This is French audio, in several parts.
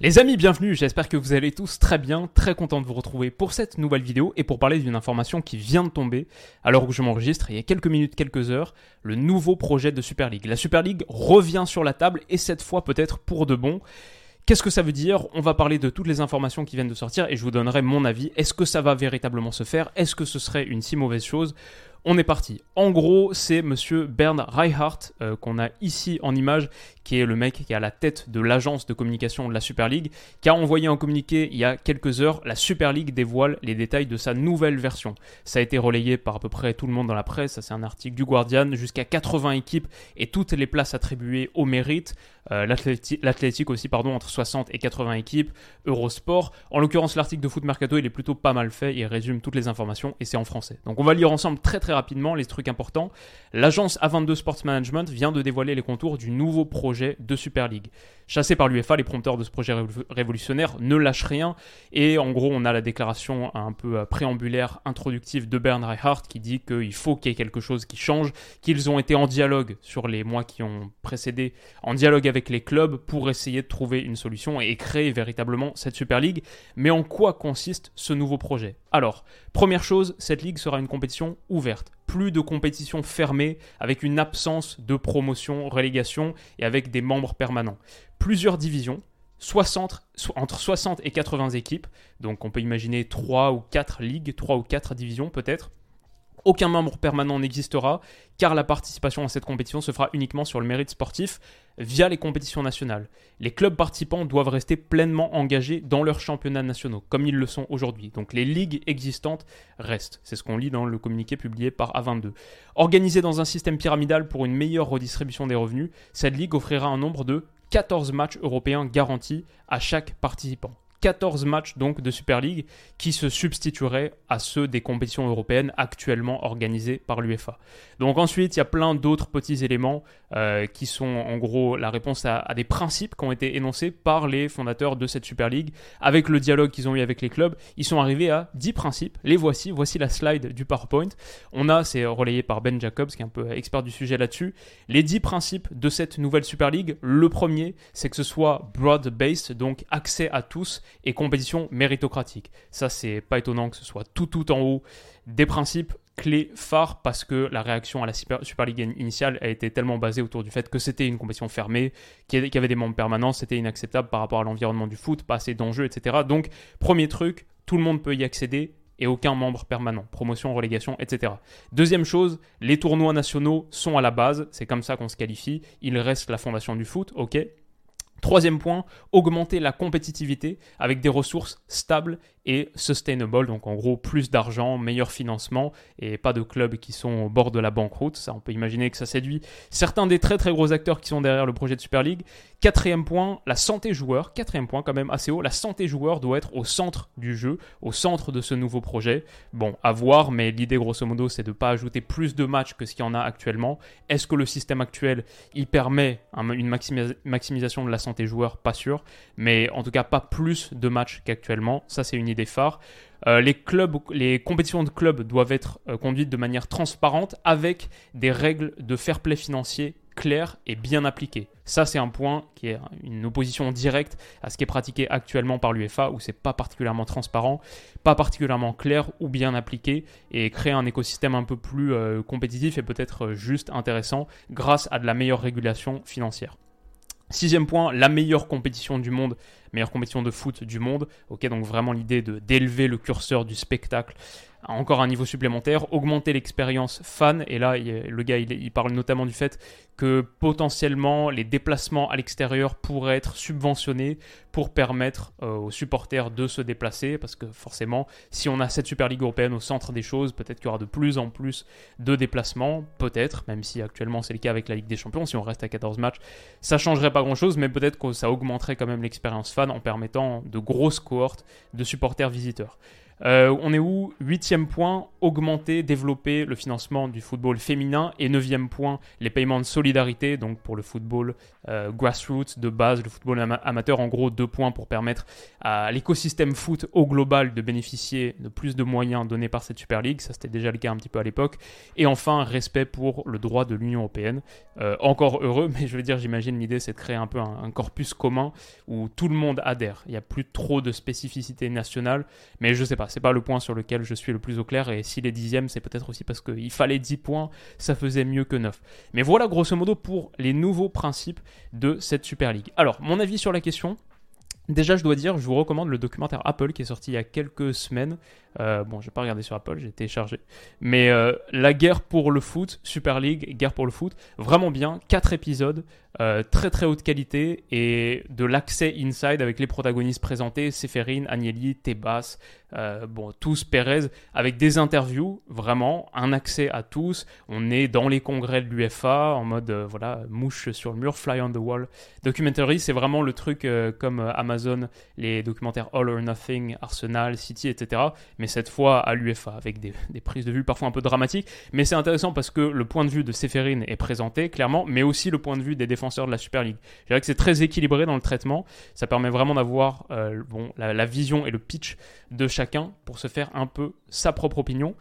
Les amis, bienvenue, j'espère que vous allez tous très bien, très content de vous retrouver pour cette nouvelle vidéo et pour parler d'une information qui vient de tomber, alors que je m'enregistre il y a quelques minutes, quelques heures, le nouveau projet de Super League. La Super League revient sur la table et cette fois peut-être pour de bon. Qu'est-ce que ça veut dire? On va parler de toutes les informations qui viennent de sortir et je vous donnerai mon avis. Est-ce que ça va véritablement se faire? Est-ce que ce serait une si mauvaise chose? On est parti. En gros, c'est monsieur Bernd Reichardt euh, qu'on a ici en image, qui est le mec qui est à la tête de l'agence de communication de la Super League, qui a envoyé un communiqué il y a quelques heures. La Super League dévoile les détails de sa nouvelle version. Ça a été relayé par à peu près tout le monde dans la presse. C'est un article du Guardian. Jusqu'à 80 équipes et toutes les places attribuées au mérite. Euh, L'athlétique aussi, pardon, entre 60 et 80 équipes. Eurosport. En l'occurrence, l'article de Foot Mercato, il est plutôt pas mal fait. Il résume toutes les informations et c'est en français. Donc, on va lire ensemble très très rapidement les trucs importants. L'agence A22 Sports Management vient de dévoiler les contours du nouveau projet de Super League. Chassé par l'UEFA, les prompteurs de ce projet révolutionnaire ne lâchent rien. Et en gros, on a la déclaration un peu euh, préambulaire, introductive de Bernard Reichardt qui dit qu'il faut qu'il y ait quelque chose qui change, qu'ils ont été en dialogue sur les mois qui ont précédé, en dialogue avec les clubs pour essayer de trouver une solution et créer véritablement cette Super League. Mais en quoi consiste ce nouveau projet? Alors, première chose, cette ligue sera une compétition ouverte plus de compétition fermée avec une absence de promotion, relégation et avec des membres permanents. Plusieurs divisions, 60, entre 60 et 80 équipes, donc on peut imaginer 3 ou 4 ligues, 3 ou 4 divisions peut-être. Aucun membre permanent n'existera, car la participation à cette compétition se fera uniquement sur le mérite sportif via les compétitions nationales. Les clubs participants doivent rester pleinement engagés dans leurs championnats nationaux, comme ils le sont aujourd'hui. Donc les ligues existantes restent. C'est ce qu'on lit dans le communiqué publié par A22. Organisée dans un système pyramidal pour une meilleure redistribution des revenus, cette ligue offrira un nombre de 14 matchs européens garantis à chaque participant. 14 matchs donc de Super League qui se substitueraient à ceux des compétitions européennes actuellement organisées par l'UEFA. Donc ensuite, il y a plein d'autres petits éléments euh, qui sont en gros la réponse à, des principes qui ont été énoncés par les fondateurs de cette Super League. Avec le dialogue qu'ils ont eu avec les clubs, ils sont arrivés à 10 principes. Les voici, voici la slide du PowerPoint. On a, c'est relayé par Ben Jacobs qui est un peu expert du sujet là-dessus, les 10 principes de cette nouvelle Super League. Le premier, c'est que ce soit broad-based, donc accès à tous et compétition méritocratique. Ça, c'est pas étonnant que ce soit tout tout en haut des principes clés phares parce que la réaction à la Super, League initiale a été tellement basée autour du fait que c'était une compétition fermée, qu'il y avait des membres permanents, c'était inacceptable par rapport à l'environnement du foot, pas assez d'enjeux, etc. Donc, premier truc, tout le monde peut y accéder et aucun membre permanent, promotion, relégation, etc. Deuxième chose, les tournois nationaux sont à la base, c'est comme ça qu'on se qualifie, il reste la fondation du foot, ok, Troisième point, augmenter la compétitivité avec des ressources stables et sustainable, donc en gros plus d'argent, meilleur financement et pas de clubs qui sont au bord de la banqueroute. Ça, on peut imaginer que ça séduit certains des très très gros acteurs qui sont derrière le projet de Super League. Quatrième point, la santé joueur. Quatrième point quand même assez haut, la santé joueur doit être au centre du jeu, au centre de ce nouveau projet. Bon, à voir, mais l'idée grosso modo c'est de ne pas ajouter plus de matchs que ce qu'il y en a actuellement. Est-ce que le système actuel il permet une maximisation de la santé joueur? Pas sûr, mais en tout cas pas plus de matchs qu'actuellement. Ça c'est une des phares. Euh, les, compétitions de clubs doivent être euh, conduites de manière transparente avec des règles de fair play financier claires et bien appliquées. Ça, c'est un point qui est une opposition directe à ce qui est pratiqué actuellement par l'UEFA, où c'est pas particulièrement transparent, pas particulièrement clair ou bien appliqué, et créer un écosystème un peu plus euh, compétitif et peut-être juste intéressant grâce à de la meilleure régulation financière. Sixième point, la meilleure compétition du monde, meilleure compétition de foot du monde. Ok, donc vraiment l'idée d'élever le curseur du spectacle encore un niveau supplémentaire, augmenter l'expérience fan. Et là, le gars, il, parle notamment du fait que potentiellement les déplacements à l'extérieur pourraient être subventionnés pour permettre euh, aux supporters de se déplacer. Parce que forcément, si on a cette Super Ligue européenne au centre des choses, peut-être qu'il y aura de plus en plus de déplacements. Peut-être, même si actuellement c'est le cas avec la Ligue des Champions. Si on reste à 14 matchs, ça changerait pas grand-chose, mais peut-être que ça augmenterait quand même l'expérience fan en permettant de grosses cohortes de supporters visiteurs. Euh, on est où? Huitième point, augmenter, développer le financement du football féminin. Et neuvième point, les paiements de solidarité, donc pour le football euh, grassroots, de base, le football amateur. En gros, deux points pour permettre à l'écosystème foot au global de bénéficier de plus de moyens donnés par cette Super League. Ça, c'était déjà le cas un petit peu à l'époque. Et enfin, respect pour le droit de l'Union Européenne. Euh, encore heureux, mais je veux dire, j'imagine l'idée, c'est de créer un peu un, corpus commun où tout le monde adhère. Il n'y a plus trop de spécificité nationale, mais je sais pas c'est pas le point sur lequel je suis le plus au clair. Et s'il est dixième, c'est peut-être aussi parce qu'il fallait 10 points, ça faisait mieux que 9. Mais voilà grosso modo pour les nouveaux principes de cette Super League. Alors, mon avis sur la question. Déjà, je dois dire, je vous recommande le documentaire Apple qui est sorti il y a quelques semaines. Euh, bon, je n'ai pas regardé sur Apple, j'ai téléchargé. Mais euh, la guerre pour le foot, Super League, guerre pour le foot, vraiment bien. Quatre épisodes, euh, très très haute qualité et de l'accès inside avec les protagonistes présentés, Seferin, Agnelli, Tebas, euh, bon, tous Perez, avec des interviews, vraiment, un accès à tous. On est dans les congrès de l'UFA, en mode, voilà, mouche sur le mur, fly on the wall. Documentary, c'est vraiment le truc comme Amazon, les documentaires All or Nothing, Arsenal, City, etc. Mais cette fois à l'UFA, avec des, prises de vue parfois un peu dramatiques. Mais c'est intéressant parce que le point de vue de Seferin est présenté, clairement, mais aussi le point de vue des défenseurs de la Super League. Je dirais que c'est très équilibré dans le traitement. Ça permet vraiment d'avoir bon, la, vision et le pitch de chaque pour se faire un peu sa propre opinion.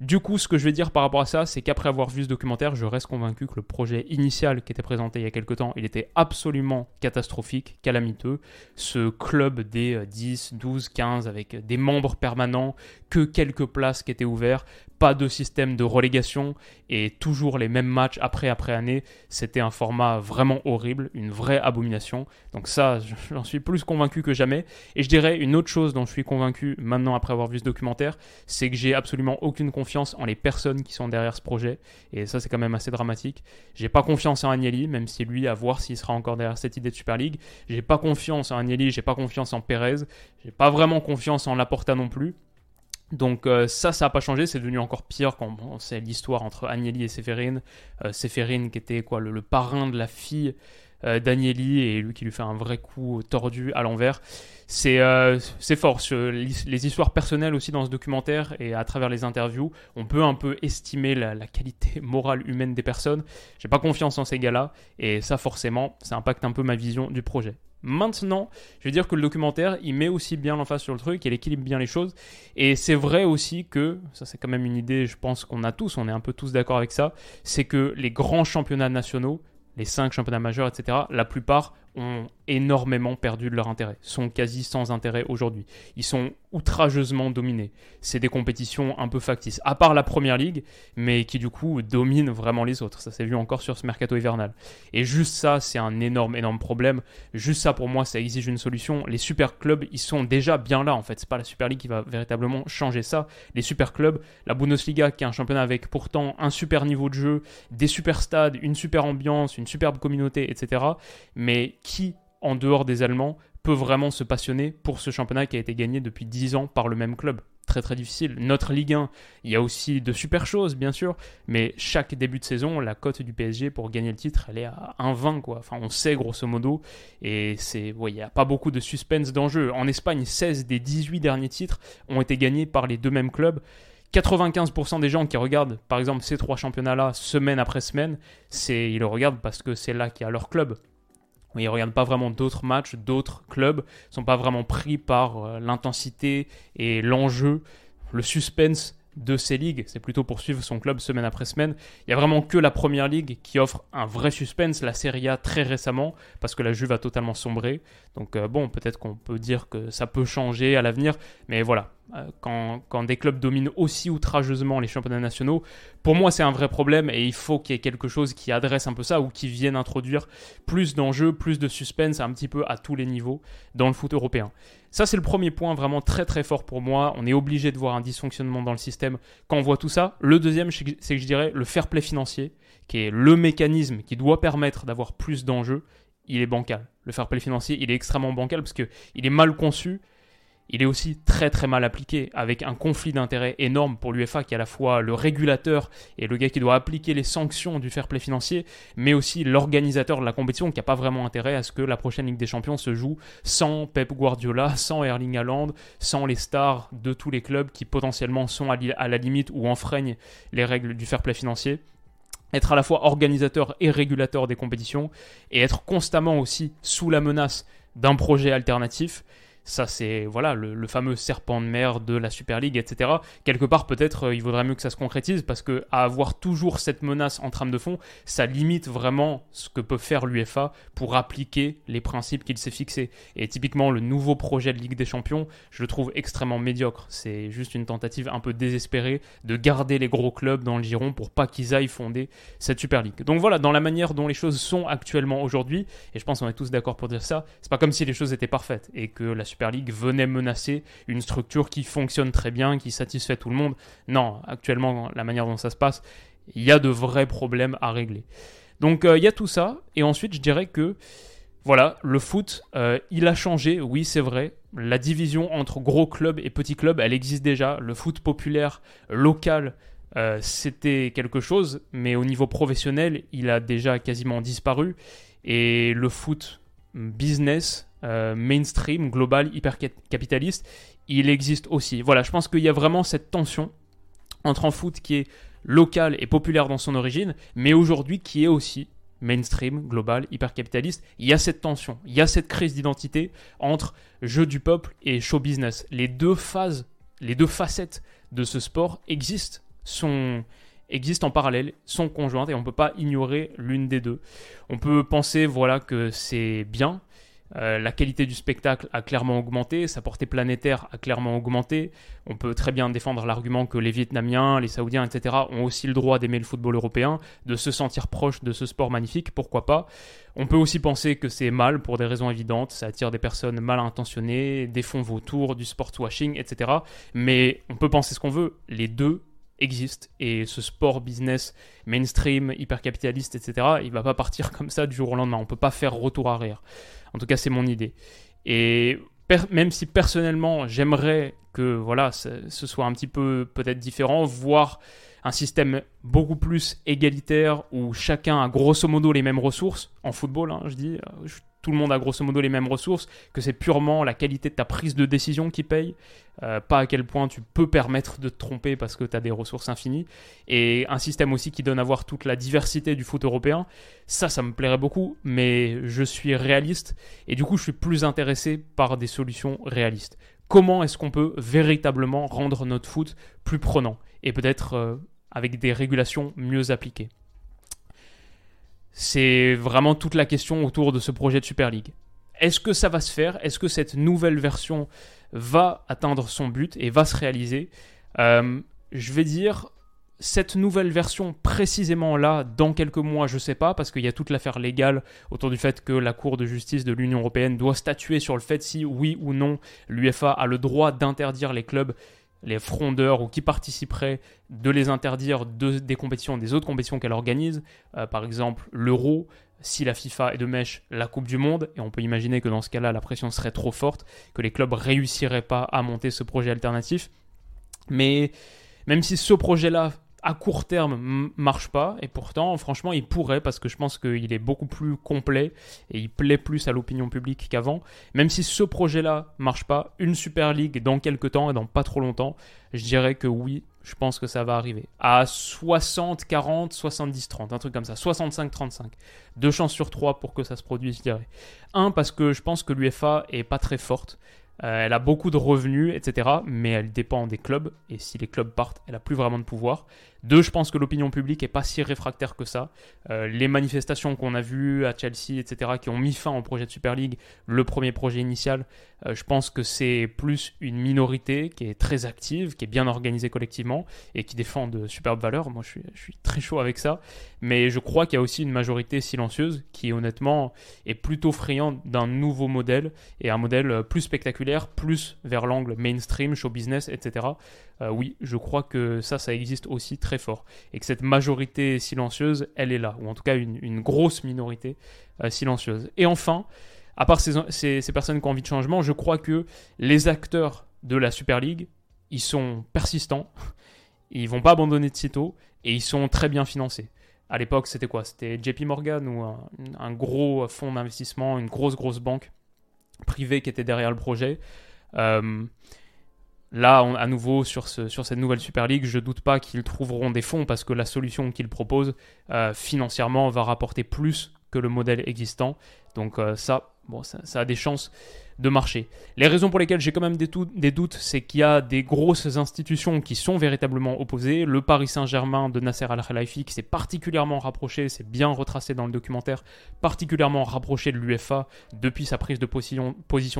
Du coup, ce que je vais dire par rapport à ça, c'est qu'après avoir vu ce documentaire, je reste convaincu que le projet initial qui était présenté il y a quelques temps, il était absolument catastrophique, calamiteux. Ce club des 10, 12, 15 avec des membres permanents, que quelques places qui étaient ouvertes, pas de système de relégation et toujours les mêmes matchs après après année, c'était un format vraiment horrible, une vraie abomination. Donc ça, j'en suis plus convaincu que jamais. Et je dirais une autre chose dont je suis convaincu maintenant après avoir vu ce documentaire, c'est que j'ai absolument aucune confiance en les personnes qui sont derrière ce projet. Et ça, c'est quand même assez dramatique. J'ai pas confiance en Agnelli, même si lui, à voir s'il sera encore derrière cette idée de Super League. J'ai pas confiance en Agnelli, j'ai pas confiance en Perez, j'ai pas vraiment confiance en Laporta non plus. Donc euh, ça, ça n'a pas changé, c'est devenu encore pire quand on sait l'histoire entre Agnelli et Séphérine. Euh, Séphérine qui était quoi le, parrain de la fille euh, d'Agnelli et lui qui lui fait un vrai coup tordu à l'envers. C'est euh, fort. les histoires personnelles aussi dans ce documentaire et à travers les interviews, on peut un peu estimer la, la qualité morale humaine des personnes. J'ai pas confiance en ces gars-là et ça forcément, ça impacte un peu ma vision du projet. Maintenant, je veux dire que le documentaire, il met aussi bien l'emphase sur le truc, il équilibre bien les choses. Et c'est vrai aussi que, ça c'est quand même une idée, je pense qu'on a tous, on est un peu tous d'accord avec ça, c'est que les grands championnats nationaux, les cinq championnats majeurs, etc., la plupart ont énormément perdu de leur intérêt, sont quasi sans intérêt aujourd'hui. Ils sont outrageusement dominés. C'est des compétitions un peu factices, à part la Première Ligue, mais qui du coup dominent vraiment les autres. Ça s'est vu encore sur ce mercato hivernal. Et juste ça, c'est un énorme, énorme problème. Juste ça, pour moi, ça exige une solution. Les super clubs, ils sont déjà bien là, en fait. C'est pas la Super League qui va véritablement changer ça. Les super clubs, la Bundesliga, qui est un championnat avec pourtant un super niveau de jeu, des super stades, une super ambiance, une superbe communauté, etc. Mais qui en dehors des Allemands, peut vraiment se passionner pour ce championnat qui a été gagné depuis 10 ans par le même club. Très très difficile. Notre Ligue 1, il y a aussi de super choses, bien sûr, mais chaque début de saison, la cote du PSG pour gagner le titre, elle est à 1,20 quoi. Enfin, on sait grosso modo, et c'est, il n'y a pas beaucoup de suspense d'enjeu. En Espagne, 16 des 18 derniers titres ont été gagnés par les deux mêmes clubs. 95% des gens qui regardent, par exemple, ces trois championnats-là, semaine après semaine, ils le regardent parce que c'est là qu'il y a leur club. Ils ne regardent pas vraiment d'autres matchs, d'autres clubs, ne sont pas vraiment pris par euh, l'intensité et l'enjeu, le suspense de ces ligues. C'est plutôt pour suivre son club semaine après semaine. Il n'y a vraiment que la première ligue qui offre un vrai suspense, la Serie A très récemment, parce que la Juve a totalement sombré. Donc euh, bon, peut-être qu'on peut dire que ça peut changer à l'avenir, mais voilà. Euh, quand, quand, des clubs dominent aussi outrageusement les championnats nationaux, pour moi c'est un vrai problème et il faut qu'il y ait quelque chose qui adresse un peu ça ou qui vienne introduire plus d'enjeux, plus de suspense un petit peu à tous les niveaux dans le foot européen. Ça c'est le premier point vraiment très très fort pour moi. On est obligé de voir un dysfonctionnement dans le système quand on voit tout ça. Le deuxième c'est que je dirais le fair play financier, qui est le mécanisme qui doit permettre d'avoir plus d'enjeux, il est bancal. Le fair play financier, il est extrêmement bancal parce qu'il est mal conçu il est aussi très très mal appliqué, avec un conflit d'intérêts énorme pour l'UFA qui est à la fois le régulateur et le gars qui doit appliquer les sanctions du fair play financier, mais aussi l'organisateur de la compétition qui n'a pas vraiment intérêt à ce que la prochaine Ligue des Champions se joue sans Pep Guardiola, sans Erling Haaland, sans les stars de tous les clubs qui potentiellement sont à la limite ou enfreignent les règles du fair play financier. Être à la fois organisateur et régulateur des compétitions, et être constamment aussi sous la menace d'un projet alternatif, ça, c'est voilà le, fameux serpent de mer de la Super League, etc. Quelque part, peut-être, euh, il vaudrait mieux que ça se concrétise parce que à avoir toujours cette menace en trame de fond, ça limite vraiment ce que peut faire l'UFA pour appliquer les principes qu'il s'est fixés. Et typiquement, le nouveau projet de Ligue des Champions, je le trouve extrêmement médiocre. C'est juste une tentative un peu désespérée de garder les gros clubs dans le giron pour pas qu'ils aillent fonder cette Super League. Donc voilà, dans la manière dont les choses sont actuellement aujourd'hui, et je pense qu'on est tous d'accord pour dire ça, c'est pas comme si les choses étaient parfaites et que la Super Super League venait menacer une structure qui fonctionne très bien, qui satisfait tout le monde. Non, actuellement, la manière dont ça se passe, il y a de vrais problèmes à régler. Donc euh, il y a tout ça, et ensuite je dirais que voilà, le foot, euh, il a changé, oui c'est vrai. La division entre gros clubs et petits clubs, elle existe déjà. Le foot populaire, local, euh, c'était quelque chose, mais au niveau professionnel, il a déjà quasiment disparu. Et le foot business, euh, mainstream, global, hyper capitaliste, il existe aussi. Voilà, je pense qu'il y a vraiment cette tension entre un foot qui est local et populaire dans son origine, mais aujourd'hui qui est aussi mainstream, global, hyper capitaliste. Il y a cette tension, il y a cette crise d'identité entre jeu du peuple et show business. Les deux phases, les deux facettes de ce sport existent, sont existent en parallèle, sont conjointes et on ne peut pas ignorer l'une des deux. On peut penser voilà que c'est bien euh, la qualité du spectacle a clairement augmenté, sa portée planétaire a clairement augmenté. On peut très bien défendre l'argument que les Vietnamiens, les Saoudiens, etc. ont aussi le droit d'aimer le football européen, de se sentir proche de ce sport magnifique, pourquoi pas. On peut aussi penser que c'est mal pour des raisons évidentes, ça attire des personnes mal intentionnées, des fonds vautours, du sport washing, etc. Mais on peut penser ce qu'on veut, les deux existe et ce sport business mainstream, hyper capitaliste, etc., il va pas partir comme ça du jour au lendemain. On peut pas faire retour arrière. En tout cas, c'est mon idée. Et même si personnellement j'aimerais que voilà ce soit un petit peu peut-être différent, voire un système beaucoup plus égalitaire où chacun a grosso modo les mêmes ressources en football, hein, je dis, euh, tout le monde a grosso modo les mêmes ressources, que c'est purement la qualité de ta prise de décision qui paye, euh, pas à quel point tu peux permettre de te tromper parce que tu as des ressources infinies, et un système aussi qui donne à voir toute la diversité du foot européen, ça, ça me plairait beaucoup, mais je suis réaliste, et du coup je suis plus intéressé par des solutions réalistes. Comment est-ce qu'on peut véritablement rendre notre foot plus prenant, et peut-être euh, avec des régulations mieux appliquées? C'est vraiment toute la question autour de ce projet de Super League. Est-ce que ça va se faire? Est-ce que cette nouvelle version va atteindre son but et va se réaliser? Euh, Je vais dire, cette nouvelle version précisément là, dans quelques mois, je ne sais pas, parce qu'il y a toute l'affaire légale autour du fait que la Cour de justice de l'Union européenne doit statuer sur le fait si oui ou non l'UFA a le droit d'interdire les clubs les frondeurs ou qui participeraient de les interdire de, des compétitions, des autres compétitions qu'elle organise, euh, par exemple l'Euro, si la FIFA est de mèche, la Coupe du Monde, et on peut imaginer que dans ce cas-là, la pression serait trop forte, que les clubs réussiraient pas à monter ce projet alternatif. Mais même si ce projet-là à court terme marche pas. Et pourtant franchement il pourrait parce que je pense qu'il est beaucoup plus complet et il plaît plus à l'opinion publique qu'avant. Même si ce projet là marche pas une Super League dans quelques temps et dans pas trop longtemps je dirais que oui je pense que ça va arriver. À 60 40 70 30 un truc comme ça. 65 35 deux chances sur trois pour que ça se produise je dirais. Un parce que je pense que l'UFA est pas très forte euh, elle a beaucoup de revenus, etc. Mais elle dépend des clubs. Et si les clubs partent, elle a plus vraiment de pouvoir. Deux, je pense que l'opinion publique est pas si réfractaire que ça. Euh, les manifestations qu'on a vues à Chelsea, etc., qui ont mis fin au projet de Super League, le premier projet initial, euh, je pense que c'est plus une minorité qui est très active, qui est bien organisée collectivement et qui défend de superbes valeurs. Moi, je suis très chaud avec ça. Mais je crois qu'il y a aussi une majorité silencieuse qui, honnêtement, est plutôt friande d'un nouveau modèle et un modèle plus spectaculaire, plus vers l'angle mainstream, show business, etc. Euh, oui, je crois que ça, ça existe aussi très fort. Et que cette majorité silencieuse, elle est là. Ou en tout cas, une, grosse minorité euh, silencieuse. Et enfin, à part ces, personnes qui ont envie de changement, je crois que les acteurs de la Super League, ils sont persistants, ils vont pas abandonner de sitôt, et ils sont très bien financés. À l'époque, c'était quoi? C'était JP Morgan ou un, gros fonds d'investissement, une grosse, grosse banque privée qui était derrière le projet. Euh, Là, à nouveau, sur cette nouvelle Super League, je ne doute pas qu'ils trouveront des fonds parce que la solution qu'ils proposent euh, financièrement va rapporter plus que le modèle existant. Donc euh, ça, bon, ça, a des chances de marcher. Les raisons pour lesquelles j'ai quand même des, doutes, c'est qu'il y a des grosses institutions qui sont véritablement opposées. Le Paris Saint-Germain de Nasser Al-Khelaifi qui s'est particulièrement rapproché, c'est bien retracé dans le documentaire, particulièrement rapproché de l'UFA depuis sa prise de position,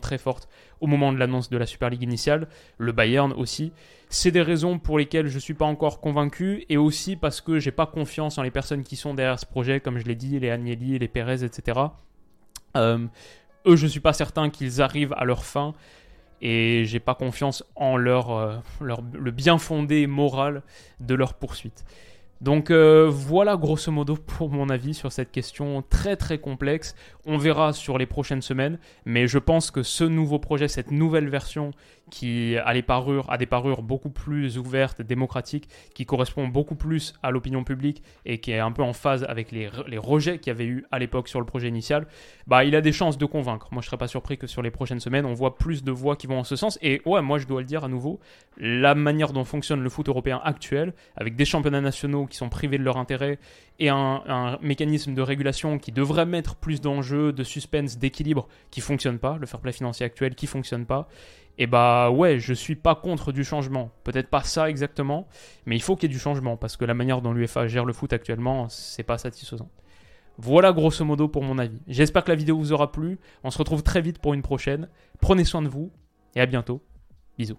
très forte au moment de l'annonce de la Super League initiale. Le Bayern aussi. C'est des raisons pour lesquelles je ne suis pas encore convaincu et aussi parce que j'ai pas confiance en les personnes qui sont derrière ce projet, comme je l'ai dit, les Agnelli, les Perez, etc. Euh, eux, je ne suis pas certain qu'ils arrivent à leur fin et j'ai pas confiance en euh, le bien fondé moral de leur poursuite. Donc euh, voilà grosso modo pour mon avis sur cette question très très complexe. On verra sur les prochaines semaines, mais je pense que ce nouveau projet, cette nouvelle version qui a, des parures beaucoup plus ouvertes, démocratiques, qui correspond beaucoup plus à l'opinion publique et qui est un peu en phase avec les, les rejets qu'il y avait eu à l'époque sur le projet initial, bah il a des chances de convaincre. Moi je serais pas surpris que sur les prochaines semaines on voit plus de voix qui vont en ce sens. Et ouais, moi je dois le dire à nouveau, la manière dont fonctionne le foot européen actuel, avec des championnats nationaux qui sont privés de leur intérêt et un, mécanisme de régulation qui devrait mettre plus d'enjeux, de suspense, d'équilibre qui fonctionne pas, le fair play financier actuel qui fonctionne pas, et bah ouais, je suis pas contre du changement. Peut-être pas ça exactement, mais il faut qu'il y ait du changement parce que la manière dont l'UFA gère le foot actuellement, c'est pas satisfaisant. Voilà grosso modo pour mon avis. J'espère que la vidéo vous aura plu. On se retrouve très vite pour une prochaine. Prenez soin de vous et à bientôt. Bisous.